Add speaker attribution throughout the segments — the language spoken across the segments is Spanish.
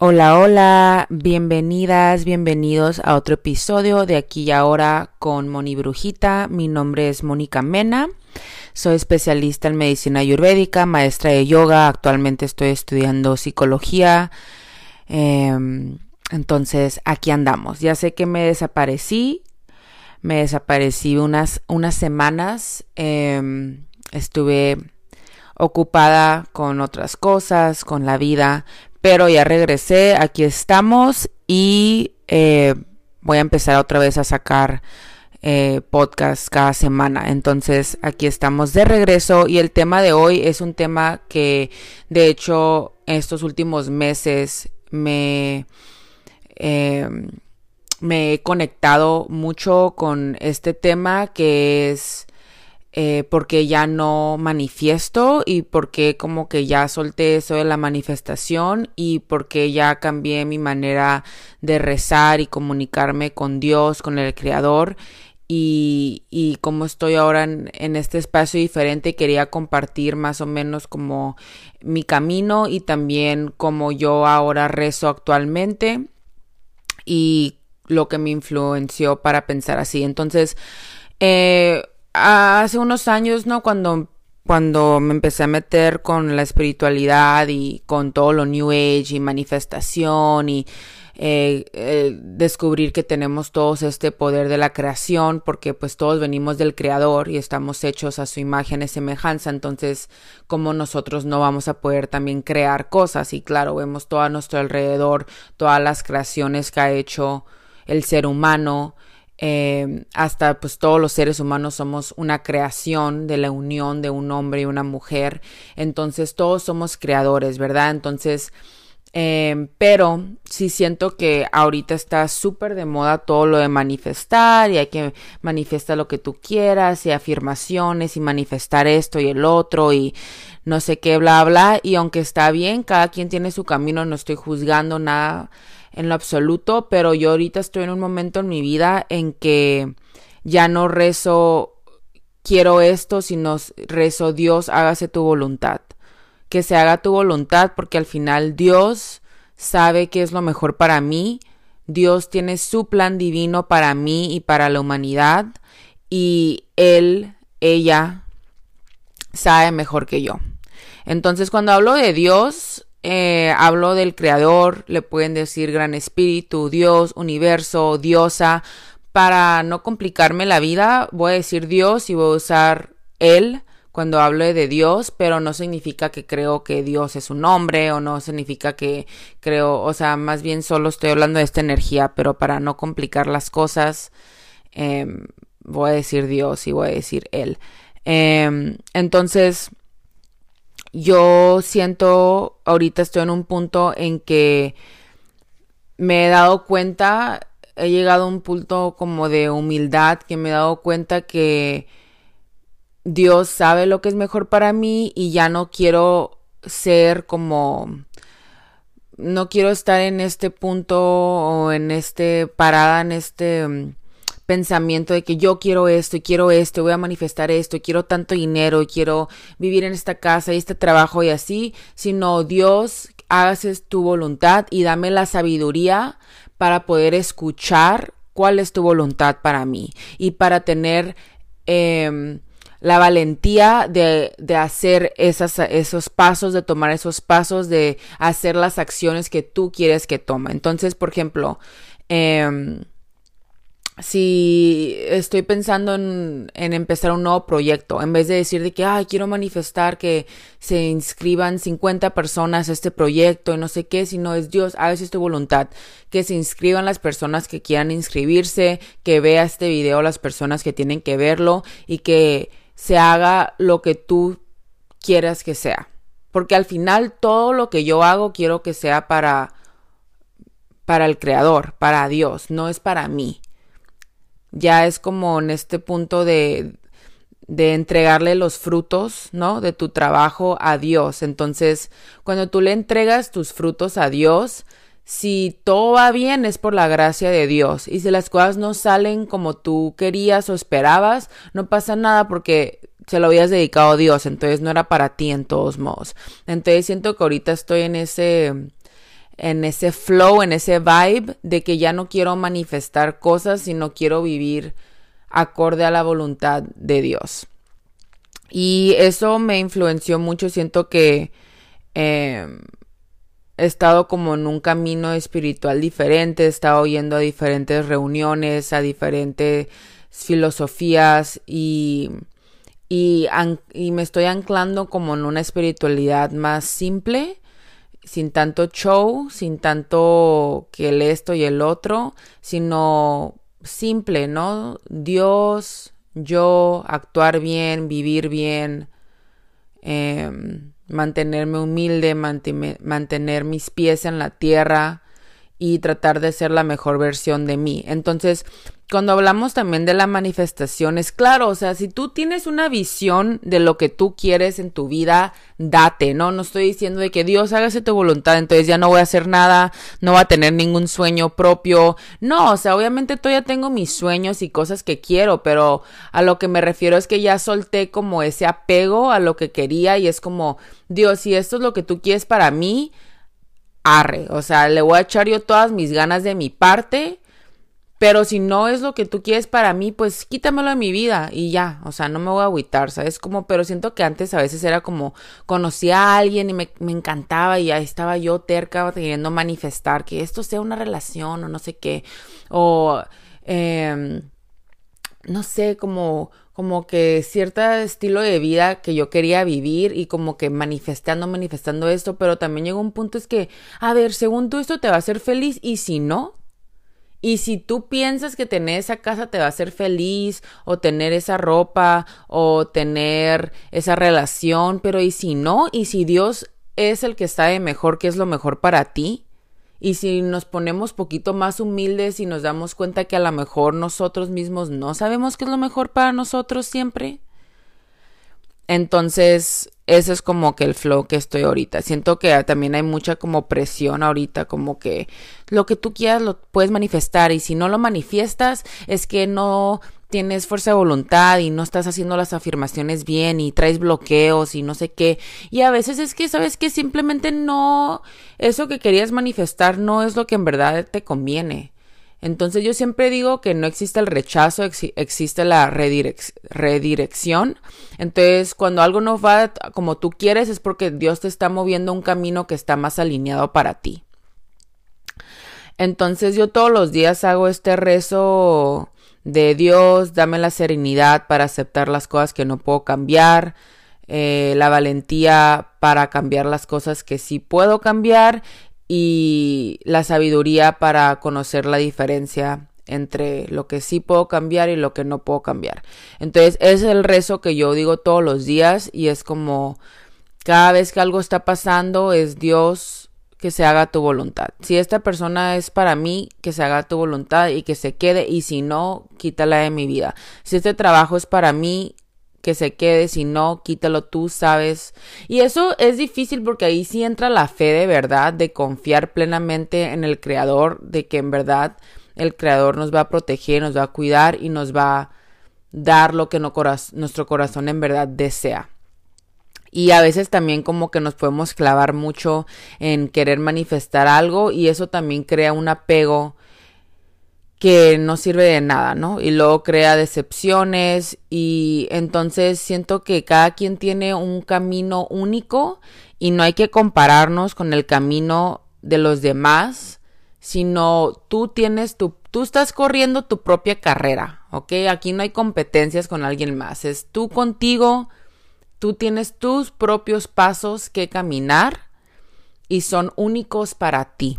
Speaker 1: Hola, hola, bienvenidas, bienvenidos a otro episodio de aquí y ahora con Moni Brujita. Mi nombre es Mónica Mena, soy especialista en medicina ayurvédica, maestra de yoga, actualmente estoy estudiando psicología. Em, entonces, aquí andamos. Ya sé que me desaparecí, me desaparecí unas, unas semanas, em, estuve ocupada con otras cosas, con la vida, pero ya regresé, aquí estamos y eh, voy a empezar otra vez a sacar eh, podcast cada semana. Entonces aquí estamos de regreso y el tema de hoy es un tema que de hecho estos últimos meses me, eh, me he conectado mucho con este tema que es eh, porque ya no manifiesto y porque como que ya solté eso de la manifestación y porque ya cambié mi manera de rezar y comunicarme con Dios, con el Creador y, y como estoy ahora en, este espacio diferente quería compartir más o menos como mi camino y también como yo ahora rezo actualmente y lo que me influenció para pensar así. Entonces, eh, hace unos años, ¿no? Cuando, cuando me empecé a meter con la espiritualidad y con todo lo New Age y manifestación y eh, eh, descubrir que tenemos todos este poder de la creación porque pues todos venimos del creador y estamos hechos a su imagen y semejanza entonces como nosotros no vamos a poder también crear cosas y claro vemos todo a nuestro alrededor todas las creaciones que ha hecho el ser humano eh, hasta pues todos los seres humanos somos una creación de la unión de un hombre y una mujer, entonces todos somos creadores, ¿verdad? Entonces, eh, pero sí siento que ahorita está súper de moda todo lo de manifestar y hay que manifestar lo que tú quieras y afirmaciones y manifestar esto y el otro y no sé qué, bla, bla. Y aunque está bien, cada quien tiene su camino, no estoy juzgando nada en lo absoluto, pero yo ahorita estoy en un momento en mi vida en que ya no rezo quiero esto, sino rezo Dios, hágase tu voluntad. Que se haga tu voluntad porque al final Dios sabe qué es lo mejor para mí. Dios tiene su plan divino para mí y para la humanidad y él, ella sabe mejor que yo. Entonces cuando hablo de Dios, eh, hablo del creador, le pueden decir gran espíritu, Dios, universo, diosa. Para no complicarme la vida, voy a decir Dios y voy a usar él cuando hablo de Dios, pero no significa que creo que Dios es un hombre o no significa que creo, o sea, más bien solo estoy hablando de esta energía, pero para no complicar las cosas, em, voy a decir Dios y voy a decir Él. Em, entonces, yo siento, ahorita estoy en un punto en que me he dado cuenta, he llegado a un punto como de humildad, que me he dado cuenta que Dios sabe lo que es mejor para mí y ya no quiero ser como no quiero estar en este punto o en este parada en este pensamiento de que yo quiero esto y quiero esto, voy a manifestar esto, y quiero tanto dinero, y quiero vivir en esta casa y este trabajo y así, sino Dios, haces tu voluntad y dame la sabiduría para poder escuchar cuál es tu voluntad para mí y para tener eh, la valentía de, de hacer esas, esos pasos, de tomar esos pasos, de hacer las acciones que tú quieres que tome. Entonces, por ejemplo, eh, si estoy pensando en, empezar un nuevo proyecto, en vez de decir de que, ay, quiero manifestar que se inscriban 50 personas a este proyecto y no sé qué, sino es Dios, a veces tu voluntad, que se inscriban las personas que quieran inscribirse, que vea este video las personas que tienen que verlo y que se haga lo que tú quieras que sea. Porque al final todo lo que yo hago quiero que sea para para el creador, para Dios, no es para mí ya es como en este punto de, de entregarle los frutos, ¿no? De tu trabajo a Dios. Entonces, cuando tú le entregas tus frutos a Dios, si todo va bien es por la gracia de Dios. Y si las cosas no salen como tú querías o esperabas, no pasa nada porque se lo habías dedicado a Dios. Entonces no era para ti en todos modos. Entonces siento que ahorita estoy en ese en ese flow, en ese vibe de que ya no quiero manifestar cosas, sino quiero vivir acorde a la voluntad de Dios. Y eso me influenció mucho, siento que em, he estado como en un camino espiritual diferente, he estado yendo a diferentes reuniones, a diferentes filosofías y, y, y me estoy anclando como en una espiritualidad más simple sin tanto show, sin tanto que el esto y el otro, sino simple, ¿no? Dios, yo, actuar bien, vivir bien, em, mantenerme humilde, mantener mis pies en la tierra y tratar de ser la mejor versión de mí. Entonces, cuando hablamos también de la manifestación, es claro, o sea, si tú tienes una visión de lo que tú quieres en tu vida, date, ¿no? No estoy diciendo de que Dios hágase tu voluntad, entonces ya no voy a hacer nada, no voy a tener ningún sueño propio. No, o sea, obviamente todavía tengo mis sueños y cosas que quiero, pero a lo que me refiero es que ya solté como ese apego a lo que quería y es como, Dios, si esto es lo que tú quieres para mí, arre, o sea, le voy a echar yo todas mis ganas de mi parte pero si no es lo que tú quieres para mí, pues quítamelo de mi vida y ya, o sea, no me voy a agüitar, ¿sabes? Como, pero siento que antes a veces era como, conocía a alguien y me, encantaba y ahí estaba yo terca queriendo manifestar que esto sea una relación o no sé qué, o, eh, no sé, como, como que cierto estilo de vida que yo quería vivir y como que manifestando, manifestando esto, pero también llegó un punto es que, a ver, según tú esto te va a hacer feliz y si no, y si tú piensas que tener esa casa te va a hacer feliz, o tener esa ropa, o tener esa relación, pero ¿y si no? ¿Y si Dios es el que sabe mejor qué es lo mejor para ti? Y si nos ponemos poquito más humildes y nos damos cuenta que a lo mejor nosotros mismos no sabemos qué es lo mejor para nosotros siempre. Entonces, ese es como que el flow que estoy ahorita. Siento que también hay mucha como presión ahorita, como que lo que tú quieras lo puedes manifestar y si no lo manifiestas es que no tienes fuerza de voluntad y no estás haciendo las afirmaciones bien y traes bloqueos y no sé qué. Y a veces es que, ¿sabes que Simplemente no, eso que querías manifestar no es lo que en verdad te conviene. Entonces yo siempre digo que no existe el rechazo, existe la redirección. Entonces cuando algo no va como tú quieres es porque Dios te está moviendo un camino que está más alineado para ti. Entonces yo todos los días hago este rezo de Dios, dame la serenidad para aceptar las cosas que no puedo cambiar, eh, la valentía para cambiar las cosas que sí puedo cambiar y la sabiduría para conocer la diferencia entre lo que sí puedo cambiar y lo que no puedo cambiar. Entonces, es el rezo que yo digo todos los días y es como cada vez que algo está pasando es Dios que se haga tu voluntad. Si esta persona es para mí, que se haga tu voluntad y que se quede y si no, quítala de mi vida. Si este trabajo es para mí, que se quede, si no, quítalo tú, sabes. Y eso es difícil porque ahí sí entra la fe de verdad, de confiar plenamente en el Creador, de que en verdad el Creador nos va a proteger, nos va a cuidar y nos va a dar lo que nuestro corazón en verdad desea. Y a veces también como que nos podemos clavar mucho en querer manifestar algo y eso también crea un apego que no sirve de nada, ¿no? Y luego crea decepciones y entonces siento que cada quien tiene un camino único y no hay que compararnos con el camino de los demás, sino tú tienes tu, tú estás corriendo tu propia carrera, ¿ok? Aquí no hay competencias con alguien más, es tú contigo, tú tienes tus propios pasos que caminar y son únicos para ti.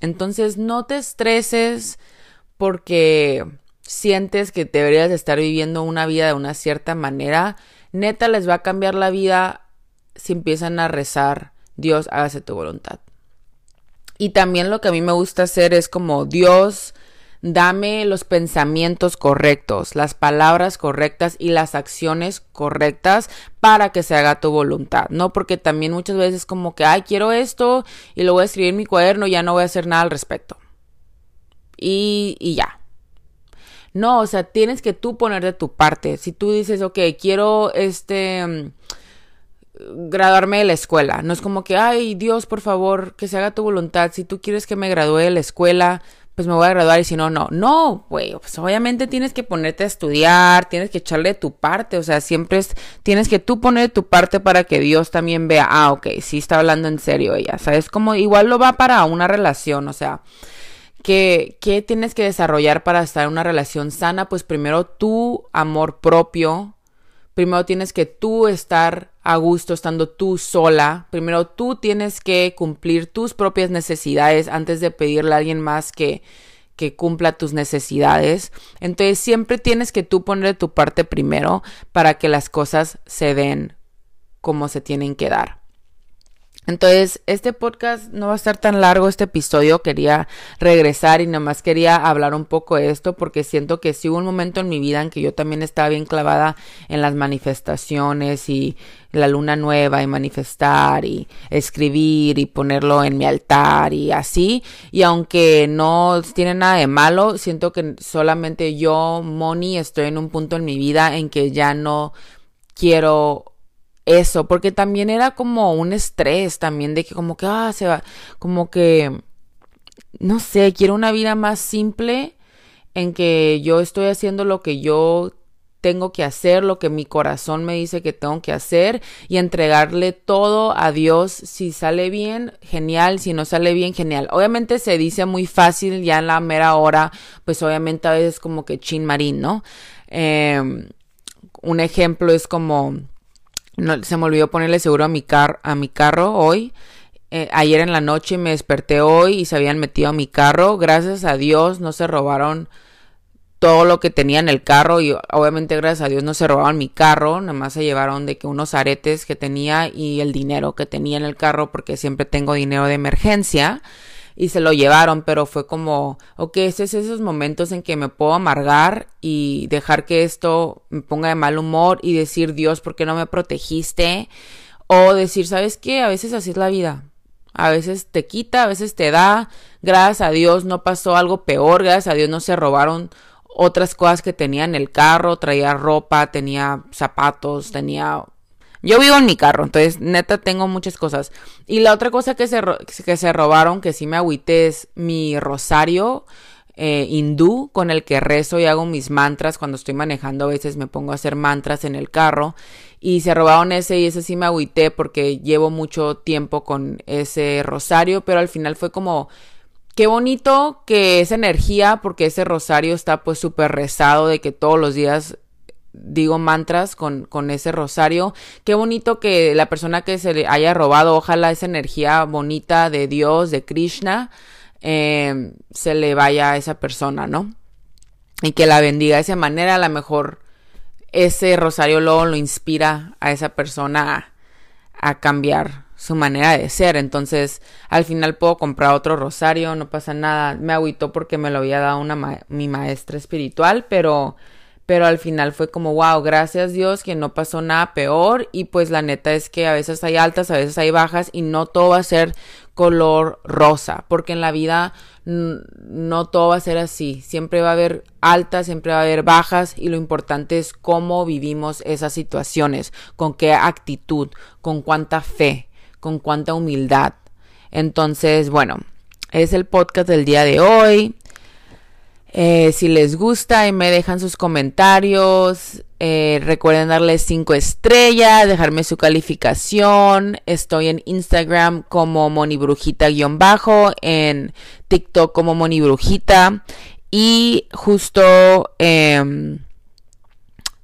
Speaker 1: Entonces no te estreses, porque sientes que deberías estar viviendo una vida de una cierta manera, neta les va a cambiar la vida si empiezan a rezar, Dios, hágase tu voluntad. Y también lo que a mí me gusta hacer es como, Dios, dame los pensamientos correctos, las palabras correctas y las acciones correctas para que se haga tu voluntad, ¿no? Porque también muchas veces como que, ay, quiero esto y lo voy a escribir en mi cuaderno, ya no voy a hacer nada al respecto y, ya. No, o sea, tienes que tú poner de tu parte. Si tú dices, ok, quiero este, graduarme de la escuela. No es como que, ay, Dios, por favor, que se haga tu voluntad. Si tú quieres que me gradúe de la escuela, pues me voy a graduar y si no, no. No, güey, pues obviamente tienes que ponerte a estudiar, tienes que echarle tu parte, o sea, siempre es, tienes que tú poner tu parte para que Dios también vea, ah, ok, sí está hablando en serio ella, ¿sabes? Como igual lo va para una relación, o sea, ¿qué, qué tienes que desarrollar para estar en una relación sana? Pues primero tu amor propio, primero tienes que tú estar a gusto estando tú sola. Primero tú tienes que cumplir tus propias necesidades antes de pedirle a alguien más que, que cumpla tus necesidades. Entonces siempre tienes que tú poner tu parte primero para que las cosas se den como se tienen que dar. Entonces, este podcast no va a estar tan largo, este episodio quería regresar y nomás quería hablar un poco de esto porque siento que sí hubo un momento en mi vida en que yo también estaba bien clavada en las manifestaciones y la luna nueva y manifestar y escribir y ponerlo en mi altar y así. Y aunque no tiene nada de malo, siento que solamente yo, Moni, estoy en un punto en mi vida en que ya no quiero eso, porque también era como un estrés también de que como que, ah, se va, como que, no sé, quiero una vida más simple en que yo estoy haciendo lo que yo tengo que hacer, lo que mi corazón me dice que tengo que hacer y entregarle todo a Dios. Si sale bien, genial, si no sale bien, genial. Obviamente se dice muy fácil ya en la mera hora, pues obviamente a veces como que chin marín, ¿no? Em, un ejemplo es como se me olvidó ponerle seguro a mi, car a mi carro hoy. Eh, ayer en la noche me desperté hoy y se habían metido a mi carro. Gracias a Dios no se robaron todo lo que tenía en el carro y obviamente gracias a Dios no se robaron mi carro, nada más se llevaron de que unos aretes que tenía y el dinero que tenía en el carro porque siempre tengo dinero de emergencia y se lo llevaron, pero fue como, ok, este es esos momentos en que me puedo amargar y dejar que esto me ponga de mal humor y decir, Dios, ¿por qué no me protegiste? O decir, ¿sabes qué? A veces así es la vida. A veces te quita, a veces te da. Gracias a Dios no pasó algo peor, gracias a Dios no se robaron otras cosas que tenía en el carro, traía ropa, tenía zapatos, tenía yo vivo en mi carro, entonces neta tengo muchas cosas. Y la otra cosa que se, que se robaron, que sí me agüité, es mi rosario eh, hindú con el que rezo y hago mis mantras. Cuando estoy manejando a veces me pongo a hacer mantras en el carro. Y se robaron ese y ese sí me agüité porque llevo mucho tiempo con ese rosario, pero al final fue como... Qué bonito que esa energía, porque ese rosario está pues súper rezado de que todos los días digo mantras con, con, ese rosario. Qué bonito que la persona que se le haya robado, ojalá esa energía bonita de Dios, de Krishna, eh, se le vaya a esa persona, ¿no? Y que la bendiga de esa manera, a lo mejor ese rosario luego lo inspira a esa persona a, a cambiar su manera de ser. Entonces, al final puedo comprar otro rosario, no pasa nada. Me agüitó porque me lo había dado una mi maestra espiritual, pero pero al final fue como, wow, gracias Dios que no pasó nada peor y pues la neta es que a veces hay altas, a veces hay bajas y no todo va a ser color rosa, porque en la vida no todo va a ser así, siempre va a haber altas, siempre va a haber bajas y lo importante es cómo vivimos esas situaciones, con qué actitud, con cuánta fe, con cuánta humildad. Entonces, bueno, es el podcast del día de hoy. Eh, si les gusta y me dejan sus comentarios, eh, recuerden darle 5 estrellas, dejarme su calificación. Estoy en Instagram como monibrujita-bajo, en TikTok como monibrujita. Y justo em,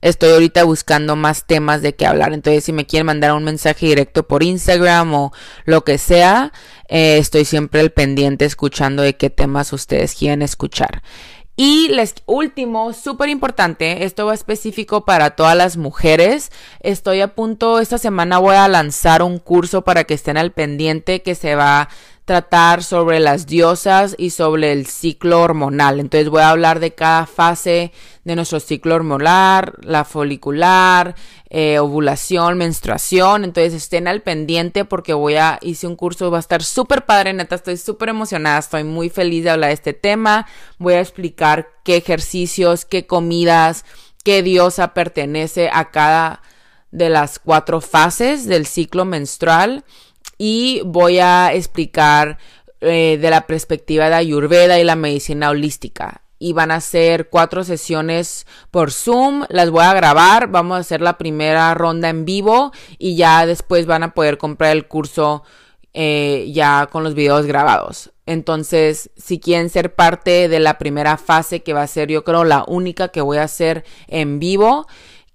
Speaker 1: estoy ahorita buscando más temas de qué hablar. Entonces, si me quieren mandar un mensaje directo por Instagram o lo que sea, eh, estoy siempre al pendiente escuchando de qué temas ustedes quieren escuchar. Y les último, súper importante, esto va específico para todas las mujeres. Estoy a punto, esta semana voy a lanzar un curso para que estén al pendiente que se va tratar sobre las diosas y sobre el ciclo hormonal. Entonces voy a hablar de cada fase de nuestro ciclo hormonal, la folicular, eh, ovulación, menstruación. Entonces estén al pendiente porque voy a, hice un curso, va a estar súper padre, neta, estoy súper emocionada, estoy muy feliz de hablar de este tema. Voy a explicar qué ejercicios, qué comidas, qué diosa pertenece a cada de las cuatro fases del ciclo menstrual y voy a explicar eh, de la perspectiva de Ayurveda y la medicina holística. Y van a ser cuatro sesiones por Zoom, las voy a grabar, vamos a hacer la primera ronda en vivo y ya después van a poder comprar el curso eh, ya con los videos grabados. Entonces, si quieren ser parte de la primera fase, que va a ser yo creo la única que voy a hacer en vivo,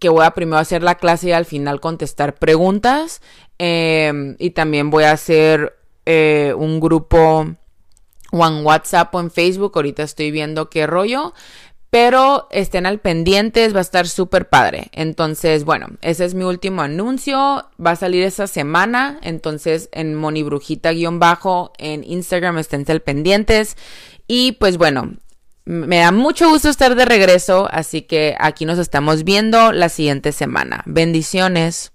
Speaker 1: que voy a primero hacer la clase y al final contestar preguntas. Em, y también voy a hacer eh, un grupo o en WhatsApp o en Facebook. Ahorita estoy viendo qué rollo. Pero estén al pendientes, va a estar súper padre. Entonces, bueno, ese es mi último anuncio. Va a salir esta semana. Entonces, en monibrujita-bajo en Instagram estén al pendientes. Y pues bueno, me da mucho gusto estar de regreso. Así que aquí nos estamos viendo la siguiente semana. Bendiciones.